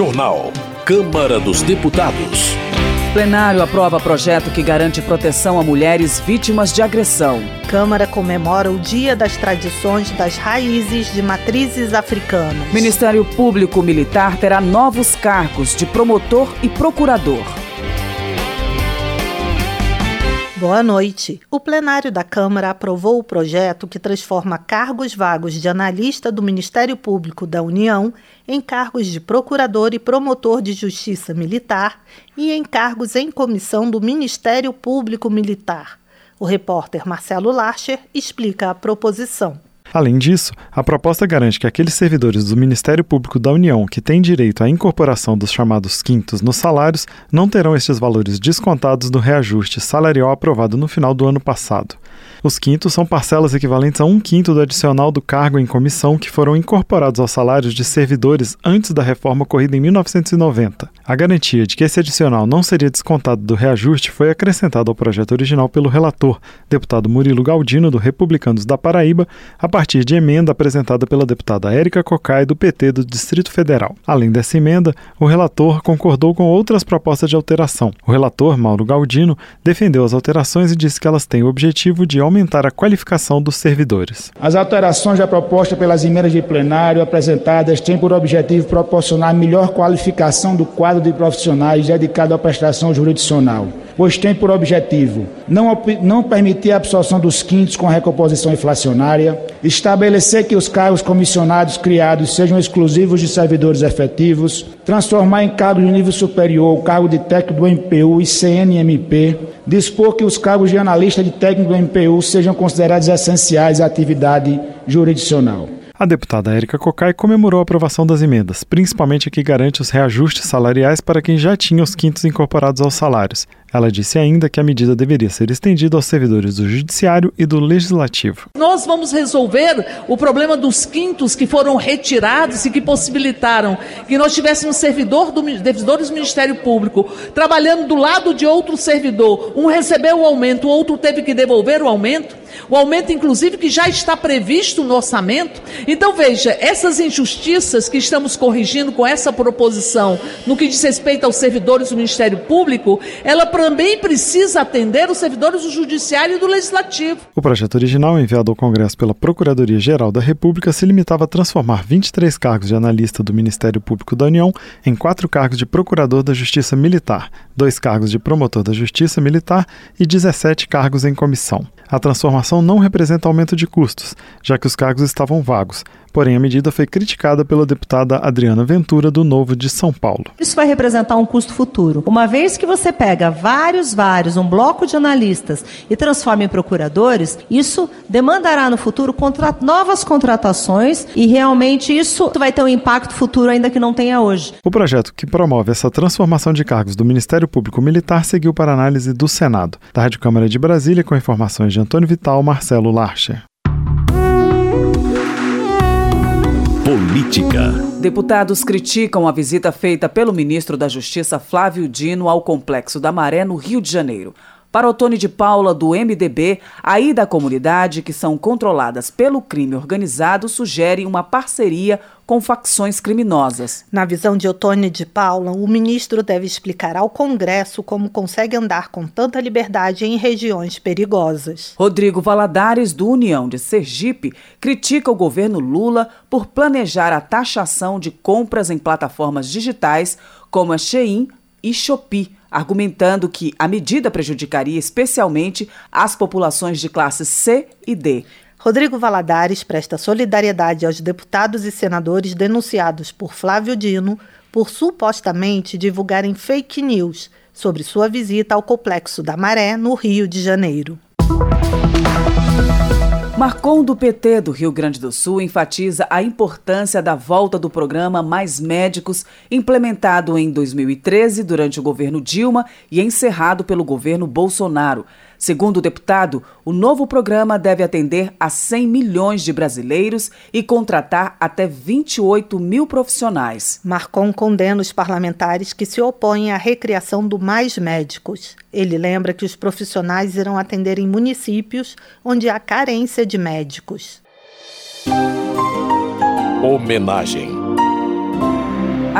Jornal. Câmara dos Deputados. Plenário aprova projeto que garante proteção a mulheres vítimas de agressão. Câmara comemora o Dia das Tradições das Raízes de Matrizes Africanas. Ministério Público Militar terá novos cargos de promotor e procurador. Boa noite. O plenário da Câmara aprovou o projeto que transforma cargos vagos de analista do Ministério Público da União em cargos de procurador e promotor de justiça militar e em cargos em comissão do Ministério Público Militar. O repórter Marcelo Larcher explica a proposição. Além disso, a proposta garante que aqueles servidores do Ministério Público da União que têm direito à incorporação dos chamados quintos nos salários não terão estes valores descontados do reajuste salarial aprovado no final do ano passado. Os quintos são parcelas equivalentes a um quinto do adicional do cargo em comissão que foram incorporados aos salários de servidores antes da reforma ocorrida em 1990. A garantia de que esse adicional não seria descontado do reajuste foi acrescentada ao projeto original pelo relator, deputado Murilo Galdino, do Republicanos da Paraíba, a partir de emenda apresentada pela deputada Érica Cocai, do PT do Distrito Federal. Além dessa emenda, o relator concordou com outras propostas de alteração. O relator, Mauro Galdino, defendeu as alterações e disse que elas têm o objetivo de aumentar a qualificação dos servidores. As alterações já propostas pelas emendas de plenário apresentadas têm por objetivo proporcionar melhor qualificação do quadro de profissionais dedicado à prestação jurisdicional, pois tem por objetivo não, não permitir a absorção dos quintos com recomposição inflacionária, estabelecer que os cargos comissionados criados sejam exclusivos de servidores efetivos, transformar em cargo de nível superior o cargo de técnico do MPU e CNMP, dispor que os cargos de analista de técnico do MPU sejam considerados essenciais à atividade jurisdicional. A deputada Érica Cocai comemorou a aprovação das emendas, principalmente a que garante os reajustes salariais para quem já tinha os quintos incorporados aos salários. Ela disse ainda que a medida deveria ser estendida aos servidores do Judiciário e do Legislativo. Nós vamos resolver o problema dos quintos que foram retirados e que possibilitaram que nós tivéssemos servidor do, servidores do Ministério Público trabalhando do lado de outro servidor. Um recebeu o aumento, o outro teve que devolver o aumento o aumento, inclusive, que já está previsto no orçamento. Então, veja, essas injustiças que estamos corrigindo com essa proposição, no que diz respeito aos servidores do Ministério Público, ela também precisa atender os servidores do Judiciário e do Legislativo. O projeto original, enviado ao Congresso pela Procuradoria-Geral da República, se limitava a transformar 23 cargos de analista do Ministério Público da União em quatro cargos de procurador da Justiça Militar, dois cargos de promotor da Justiça Militar e 17 cargos em comissão. A transformação não representa aumento de custos, já que os cargos estavam vagos, Porém, a medida foi criticada pela deputada Adriana Ventura, do Novo de São Paulo. Isso vai representar um custo futuro. Uma vez que você pega vários, vários, um bloco de analistas e transforma em procuradores, isso demandará no futuro contra novas contratações e realmente isso vai ter um impacto futuro ainda que não tenha hoje. O projeto que promove essa transformação de cargos do Ministério Público Militar seguiu para análise do Senado. Da Rádio Câmara de Brasília, com informações de Antônio Vital, Marcelo Larcher. Política. Deputados criticam a visita feita pelo ministro da Justiça Flávio Dino ao Complexo da Maré, no Rio de Janeiro. Para Otone de Paula, do MDB, a ida à comunidade, que são controladas pelo crime organizado, sugere uma parceria com facções criminosas. Na visão de Otone de Paula, o ministro deve explicar ao Congresso como consegue andar com tanta liberdade em regiões perigosas. Rodrigo Valadares, do União de Sergipe, critica o governo Lula por planejar a taxação de compras em plataformas digitais como a Shein e Shopee argumentando que a medida prejudicaria especialmente as populações de classes C e D. Rodrigo Valadares presta solidariedade aos deputados e senadores denunciados por Flávio Dino por supostamente divulgarem fake news sobre sua visita ao Complexo da Maré, no Rio de Janeiro. Marcon do PT do Rio Grande do Sul enfatiza a importância da volta do programa Mais Médicos, implementado em 2013 durante o governo Dilma e encerrado pelo governo Bolsonaro. Segundo o deputado, o novo programa deve atender a 100 milhões de brasileiros e contratar até 28 mil profissionais. Marcon condena os parlamentares que se opõem à recriação do Mais Médicos. Ele lembra que os profissionais irão atender em municípios onde há carência de médicos. Homenagem.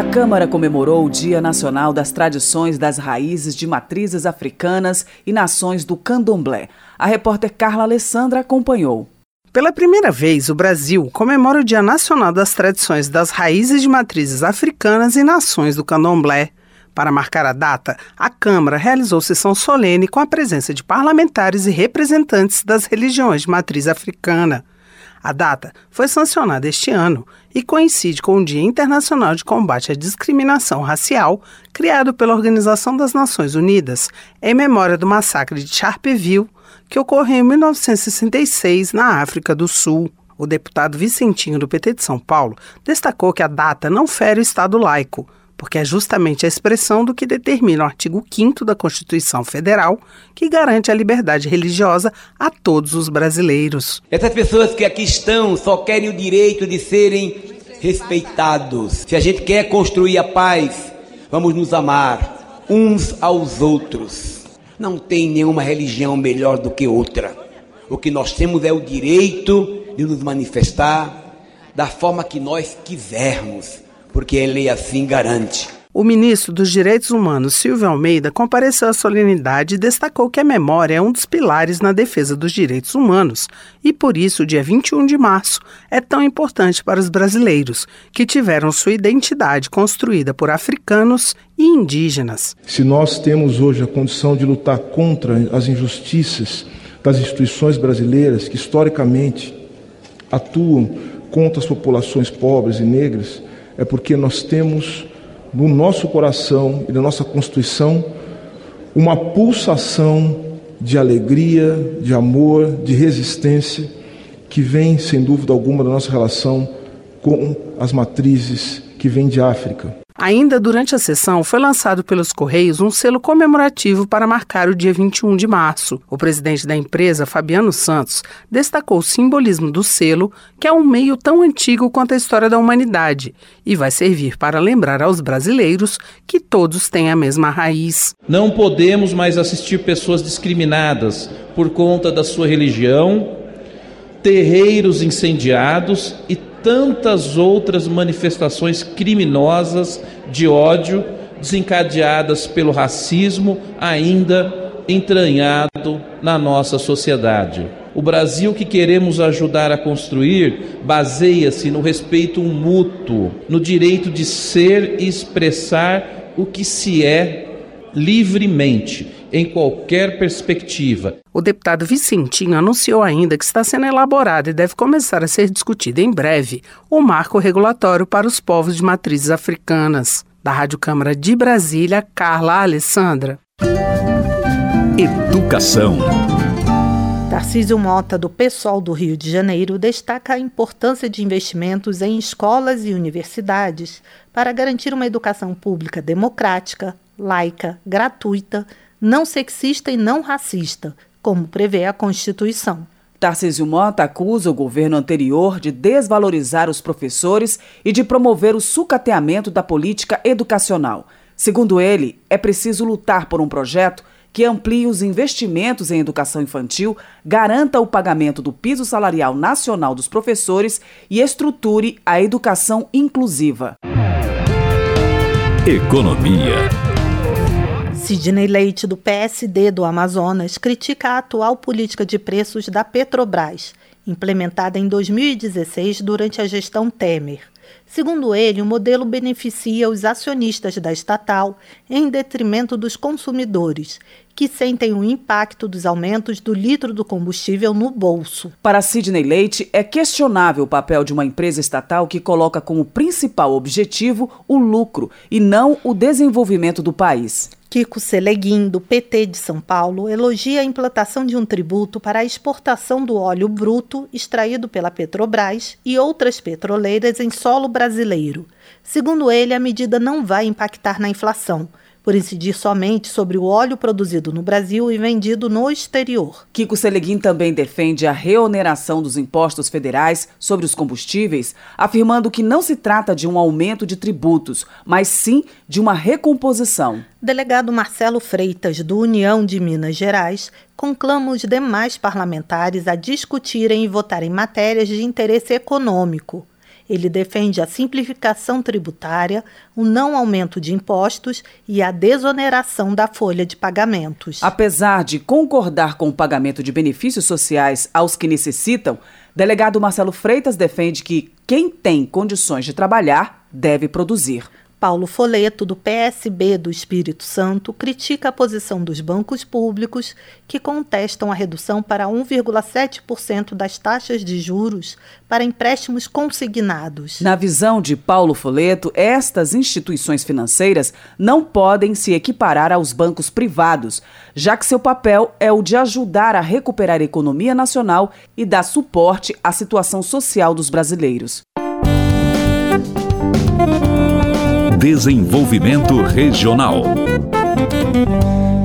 A Câmara comemorou o Dia Nacional das Tradições das Raízes de Matrizes Africanas e Nações do Candomblé. A repórter Carla Alessandra acompanhou. Pela primeira vez, o Brasil comemora o Dia Nacional das Tradições das Raízes de Matrizes Africanas e Nações do Candomblé. Para marcar a data, a Câmara realizou sessão solene com a presença de parlamentares e representantes das religiões de matriz africana. A data foi sancionada este ano e coincide com o Dia Internacional de Combate à Discriminação Racial, criado pela Organização das Nações Unidas, em memória do massacre de Sharpeville, que ocorreu em 1966 na África do Sul. O deputado Vicentinho do PT de São Paulo destacou que a data não fere o Estado laico, porque é justamente a expressão do que determina o artigo 5 da Constituição Federal, que garante a liberdade religiosa a todos os brasileiros. Essas pessoas que aqui estão só querem o direito de serem respeitados. Se a gente quer construir a paz, vamos nos amar uns aos outros. Não tem nenhuma religião melhor do que outra. O que nós temos é o direito de nos manifestar da forma que nós quisermos porque a lei assim garante. O ministro dos Direitos Humanos, Silvio Almeida, compareceu à solenidade e destacou que a memória é um dos pilares na defesa dos direitos humanos e, por isso, o dia 21 de março é tão importante para os brasileiros, que tiveram sua identidade construída por africanos e indígenas. Se nós temos hoje a condição de lutar contra as injustiças das instituições brasileiras que, historicamente, atuam contra as populações pobres e negras, é porque nós temos no nosso coração e na nossa Constituição uma pulsação de alegria, de amor, de resistência que vem, sem dúvida alguma, da nossa relação com as matrizes que vêm de África. Ainda durante a sessão, foi lançado pelos Correios um selo comemorativo para marcar o dia 21 de março. O presidente da empresa, Fabiano Santos, destacou o simbolismo do selo, que é um meio tão antigo quanto a história da humanidade e vai servir para lembrar aos brasileiros que todos têm a mesma raiz. Não podemos mais assistir pessoas discriminadas por conta da sua religião, terreiros incendiados e tantas outras manifestações criminosas de ódio desencadeadas pelo racismo ainda entranhado na nossa sociedade. O Brasil que queremos ajudar a construir baseia-se no respeito mútuo, no direito de ser e expressar o que se é livremente em qualquer perspectiva. O deputado Vicentinho anunciou ainda que está sendo elaborado e deve começar a ser discutido em breve o marco regulatório para os povos de matrizes africanas. Da Rádio Câmara de Brasília, Carla Alessandra. Educação. Tarcísio Mota, do PSOL do Rio de Janeiro, destaca a importância de investimentos em escolas e universidades para garantir uma educação pública democrática, laica, gratuita, não sexista e não racista, como prevê a Constituição. Tarcísio Mota acusa o governo anterior de desvalorizar os professores e de promover o sucateamento da política educacional. Segundo ele, é preciso lutar por um projeto que amplie os investimentos em educação infantil, garanta o pagamento do piso salarial nacional dos professores e estruture a educação inclusiva. Economia. Sidney Leite, do PSD do Amazonas, critica a atual política de preços da Petrobras, implementada em 2016 durante a gestão Temer. Segundo ele, o modelo beneficia os acionistas da estatal em detrimento dos consumidores, que sentem o impacto dos aumentos do litro do combustível no bolso. Para Sidney Leite, é questionável o papel de uma empresa estatal que coloca como principal objetivo o lucro e não o desenvolvimento do país. Kiko Seleguin, do PT de São Paulo, elogia a implantação de um tributo para a exportação do óleo bruto extraído pela Petrobras e outras petroleiras em solo brasileiro. Segundo ele, a medida não vai impactar na inflação, por incidir somente sobre o óleo produzido no Brasil e vendido no exterior. Kiko Seleguin também defende a reoneração dos impostos federais sobre os combustíveis, afirmando que não se trata de um aumento de tributos, mas sim de uma recomposição. Delegado Marcelo Freitas, do União de Minas Gerais, conclama os demais parlamentares a discutirem e votarem matérias de interesse econômico. Ele defende a simplificação tributária, o não aumento de impostos e a desoneração da folha de pagamentos. Apesar de concordar com o pagamento de benefícios sociais aos que necessitam, delegado Marcelo Freitas defende que quem tem condições de trabalhar deve produzir. Paulo Foleto, do PSB do Espírito Santo, critica a posição dos bancos públicos que contestam a redução para 1,7% das taxas de juros para empréstimos consignados. Na visão de Paulo Foleto, estas instituições financeiras não podem se equiparar aos bancos privados, já que seu papel é o de ajudar a recuperar a economia nacional e dar suporte à situação social dos brasileiros. Desenvolvimento Regional.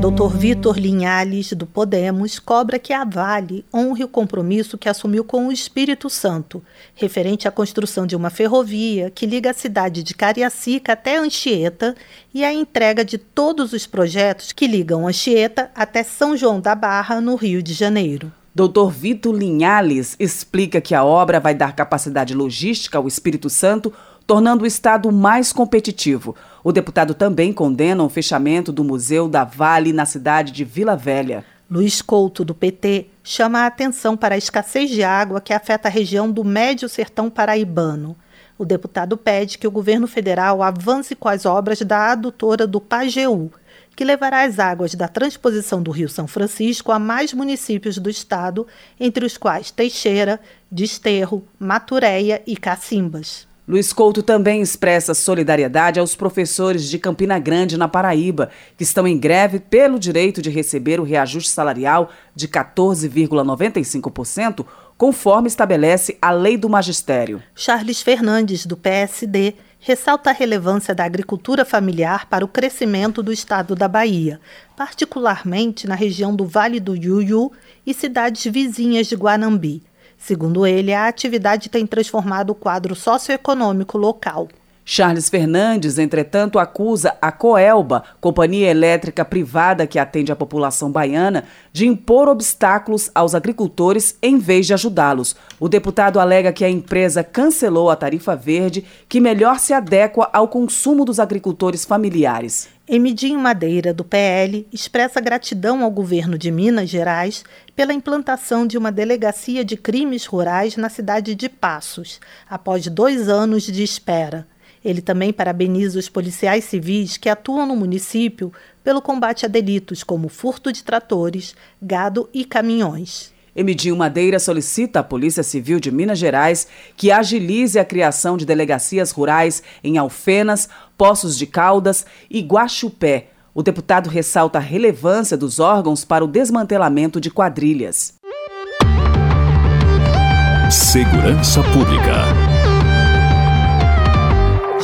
Dr. Vitor Linhales, do Podemos, cobra que a Vale honre o compromisso que assumiu com o Espírito Santo, referente à construção de uma ferrovia que liga a cidade de Cariacica até Anchieta e a entrega de todos os projetos que ligam Anchieta até São João da Barra, no Rio de Janeiro. Dr. Vitor Linhales explica que a obra vai dar capacidade logística ao Espírito Santo tornando o Estado mais competitivo. O deputado também condena o fechamento do Museu da Vale na cidade de Vila Velha. Luiz Couto, do PT, chama a atenção para a escassez de água que afeta a região do Médio Sertão Paraibano. O deputado pede que o governo federal avance com as obras da adutora do Pajeú, que levará as águas da transposição do Rio São Francisco a mais municípios do estado, entre os quais Teixeira, Desterro, Maturéia e Cacimbas. Luiz Couto também expressa solidariedade aos professores de Campina Grande, na Paraíba, que estão em greve pelo direito de receber o reajuste salarial de 14,95%, conforme estabelece a lei do magistério. Charles Fernandes, do PSD, ressalta a relevância da agricultura familiar para o crescimento do estado da Bahia, particularmente na região do Vale do Iuiú e cidades vizinhas de Guanambi. Segundo ele, a atividade tem transformado o quadro socioeconômico local. Charles Fernandes, entretanto, acusa a Coelba, companhia elétrica privada que atende a população baiana, de impor obstáculos aos agricultores em vez de ajudá-los. O deputado alega que a empresa cancelou a tarifa verde, que melhor se adequa ao consumo dos agricultores familiares. Emidinho Madeira, do PL, expressa gratidão ao governo de Minas Gerais pela implantação de uma delegacia de crimes rurais na cidade de Passos, após dois anos de espera. Ele também parabeniza os policiais civis que atuam no município pelo combate a delitos como furto de tratores, gado e caminhões. Emidinho Madeira solicita à Polícia Civil de Minas Gerais que agilize a criação de delegacias rurais em Alfenas, Poços de Caldas e Guaxupé. O deputado ressalta a relevância dos órgãos para o desmantelamento de quadrilhas. Segurança Pública.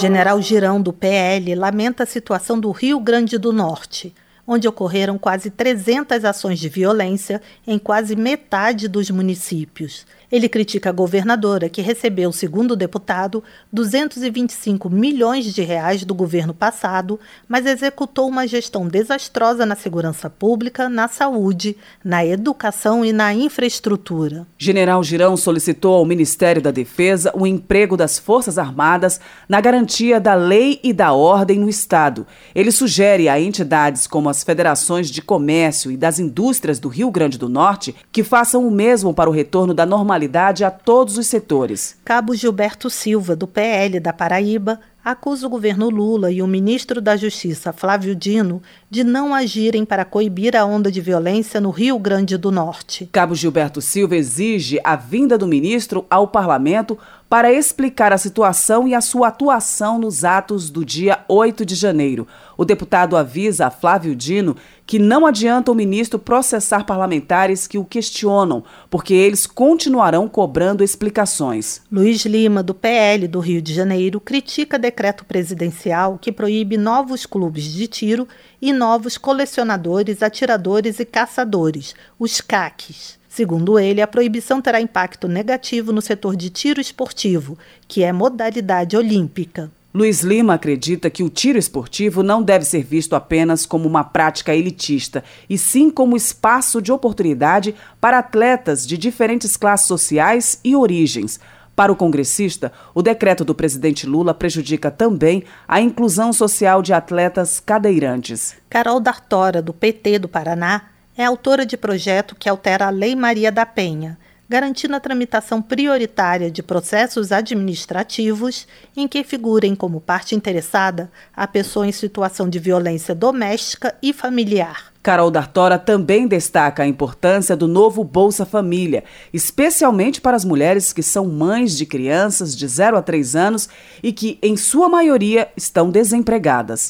General Girão, do PL, lamenta a situação do Rio Grande do Norte onde ocorreram quase 300 ações de violência em quase metade dos municípios. Ele critica a governadora, que recebeu, segundo o deputado, 225 milhões de reais do governo passado, mas executou uma gestão desastrosa na segurança pública, na saúde, na educação e na infraestrutura. General Girão solicitou ao Ministério da Defesa o emprego das Forças Armadas na garantia da lei e da ordem no Estado. Ele sugere a entidades como as federações de comércio e das indústrias do Rio Grande do Norte que façam o mesmo para o retorno da normalidade a todos os setores. Cabo Gilberto Silva, do PL da Paraíba, acusa o governo Lula e o ministro da Justiça, Flávio Dino, de não agirem para coibir a onda de violência no Rio Grande do Norte. Cabo Gilberto Silva exige a vinda do ministro ao parlamento para explicar a situação e a sua atuação nos atos do dia 8 de janeiro. O deputado avisa a Flávio Dino que não adianta o ministro processar parlamentares que o questionam, porque eles continuarão cobrando explicações. Luiz Lima, do PL do Rio de Janeiro, critica decreto presidencial que proíbe novos clubes de tiro e novos colecionadores, atiradores e caçadores, os CACs. Segundo ele, a proibição terá impacto negativo no setor de tiro esportivo, que é modalidade olímpica. Luiz Lima acredita que o tiro esportivo não deve ser visto apenas como uma prática elitista, e sim como espaço de oportunidade para atletas de diferentes classes sociais e origens. Para o congressista, o decreto do presidente Lula prejudica também a inclusão social de atletas cadeirantes. Carol Dartora, do PT do Paraná, é autora de projeto que altera a Lei Maria da Penha, garantindo a tramitação prioritária de processos administrativos em que figurem como parte interessada a pessoa em situação de violência doméstica e familiar. Carol Dartora também destaca a importância do novo Bolsa Família, especialmente para as mulheres que são mães de crianças de 0 a 3 anos e que, em sua maioria, estão desempregadas.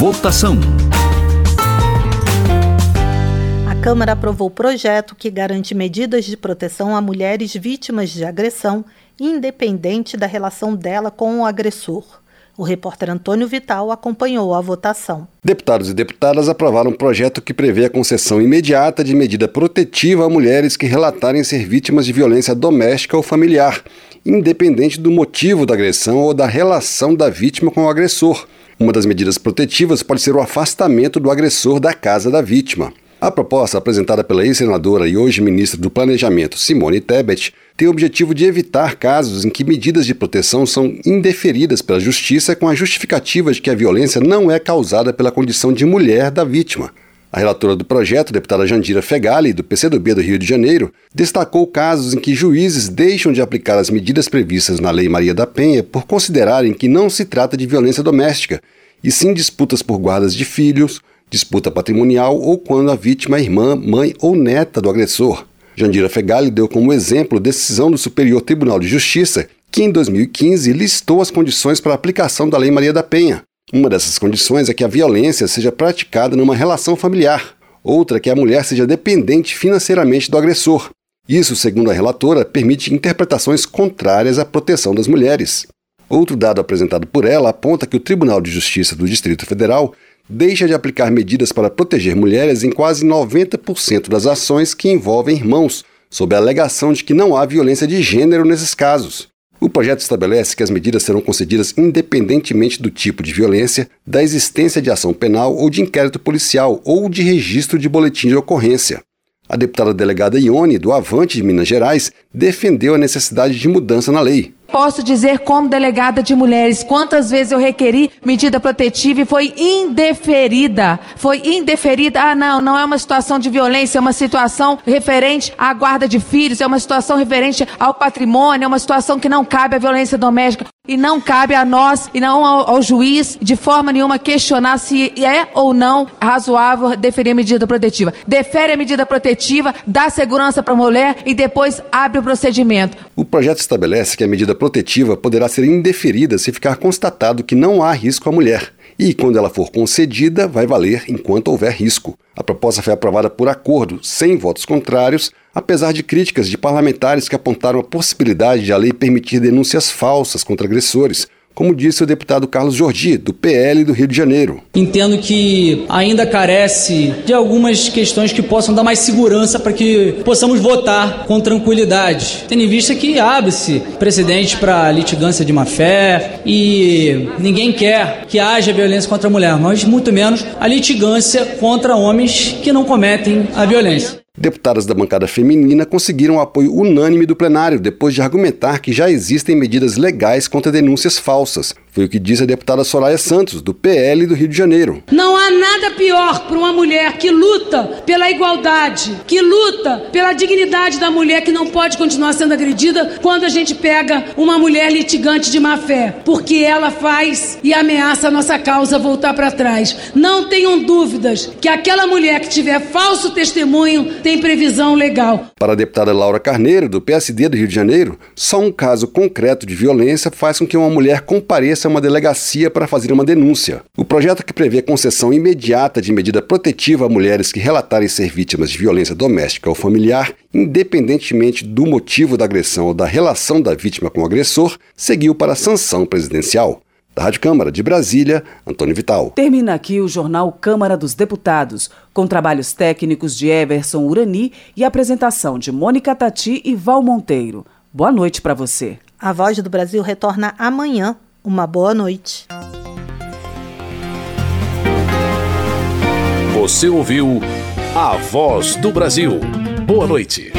Votação. Câmara aprovou o projeto que garante medidas de proteção a mulheres vítimas de agressão, independente da relação dela com o agressor. O repórter Antônio Vital acompanhou a votação. Deputados e deputadas aprovaram um projeto que prevê a concessão imediata de medida protetiva a mulheres que relatarem ser vítimas de violência doméstica ou familiar, independente do motivo da agressão ou da relação da vítima com o agressor. Uma das medidas protetivas pode ser o afastamento do agressor da casa da vítima. A proposta apresentada pela ex-senadora e hoje ministra do Planejamento, Simone Tebet, tem o objetivo de evitar casos em que medidas de proteção são indeferidas pela Justiça com a justificativa de que a violência não é causada pela condição de mulher da vítima. A relatora do projeto, deputada Jandira Fegali, do PCdoB do Rio de Janeiro, destacou casos em que juízes deixam de aplicar as medidas previstas na Lei Maria da Penha por considerarem que não se trata de violência doméstica, e sim disputas por guardas de filhos, disputa patrimonial ou quando a vítima é irmã, mãe ou neta do agressor. Jandira Fegali deu como exemplo decisão do Superior Tribunal de Justiça, que em 2015 listou as condições para a aplicação da Lei Maria da Penha. Uma dessas condições é que a violência seja praticada numa relação familiar, outra é que a mulher seja dependente financeiramente do agressor. Isso, segundo a relatora, permite interpretações contrárias à proteção das mulheres. Outro dado apresentado por ela aponta que o Tribunal de Justiça do Distrito Federal deixa de aplicar medidas para proteger mulheres em quase 90% das ações que envolvem irmãos, sob a alegação de que não há violência de gênero nesses casos. O projeto estabelece que as medidas serão concedidas independentemente do tipo de violência, da existência de ação penal ou de inquérito policial ou de registro de boletim de ocorrência. A deputada delegada Ione, do Avante de Minas Gerais, defendeu a necessidade de mudança na lei. Posso dizer, como delegada de mulheres, quantas vezes eu requeri medida protetiva e foi indeferida. Foi indeferida. Ah, não, não é uma situação de violência, é uma situação referente à guarda de filhos, é uma situação referente ao patrimônio, é uma situação que não cabe à violência doméstica. E não cabe a nós e não ao, ao juiz, de forma nenhuma, questionar se é ou não razoável deferir medida protetiva. Defere a medida protetiva, dá segurança para a mulher e depois abre o procedimento. O projeto estabelece que a medida protetiva poderá ser indeferida se ficar constatado que não há risco à mulher. E, quando ela for concedida, vai valer enquanto houver risco. A proposta foi aprovada por acordo, sem votos contrários, apesar de críticas de parlamentares que apontaram a possibilidade de a lei permitir denúncias falsas contra agressores, como disse o deputado Carlos Jordi, do PL do Rio de Janeiro. Entendo que ainda carece de algumas questões que possam dar mais segurança para que possamos votar com tranquilidade, tendo em vista que abre-se precedente para litigância de má fé e ninguém quer que haja violência contra a mulher, mas muito menos a litigância contra homens que não cometem a violência. Deputadas da bancada feminina conseguiram o apoio unânime do plenário depois de argumentar que já existem medidas legais contra denúncias falsas. Foi o que disse a deputada Soraya Santos, do PL do Rio de Janeiro. Não há nada pior para uma mulher que luta pela igualdade, que luta pela dignidade da mulher que não pode continuar sendo agredida quando a gente pega uma mulher litigante de má fé, porque ela faz e ameaça a nossa causa voltar para trás. Não tenham dúvidas que aquela mulher que tiver falso testemunho tem previsão legal. Para a deputada Laura Carneiro, do PSD do Rio de Janeiro, só um caso concreto de violência faz com que uma mulher compareça a uma delegacia para fazer uma denúncia. O projeto que prevê concessão imediata de medida protetiva a mulheres que relatarem ser vítimas de violência doméstica ou familiar, independentemente do motivo da agressão ou da relação da vítima com o agressor, seguiu para a sanção presidencial. Da Rádio Câmara de Brasília, Antônio Vital. Termina aqui o jornal Câmara dos Deputados, com trabalhos técnicos de Everson Urani e apresentação de Mônica Tati e Val Monteiro. Boa noite para você. A Voz do Brasil retorna amanhã. Uma boa noite. Você ouviu A Voz do Brasil. Boa noite.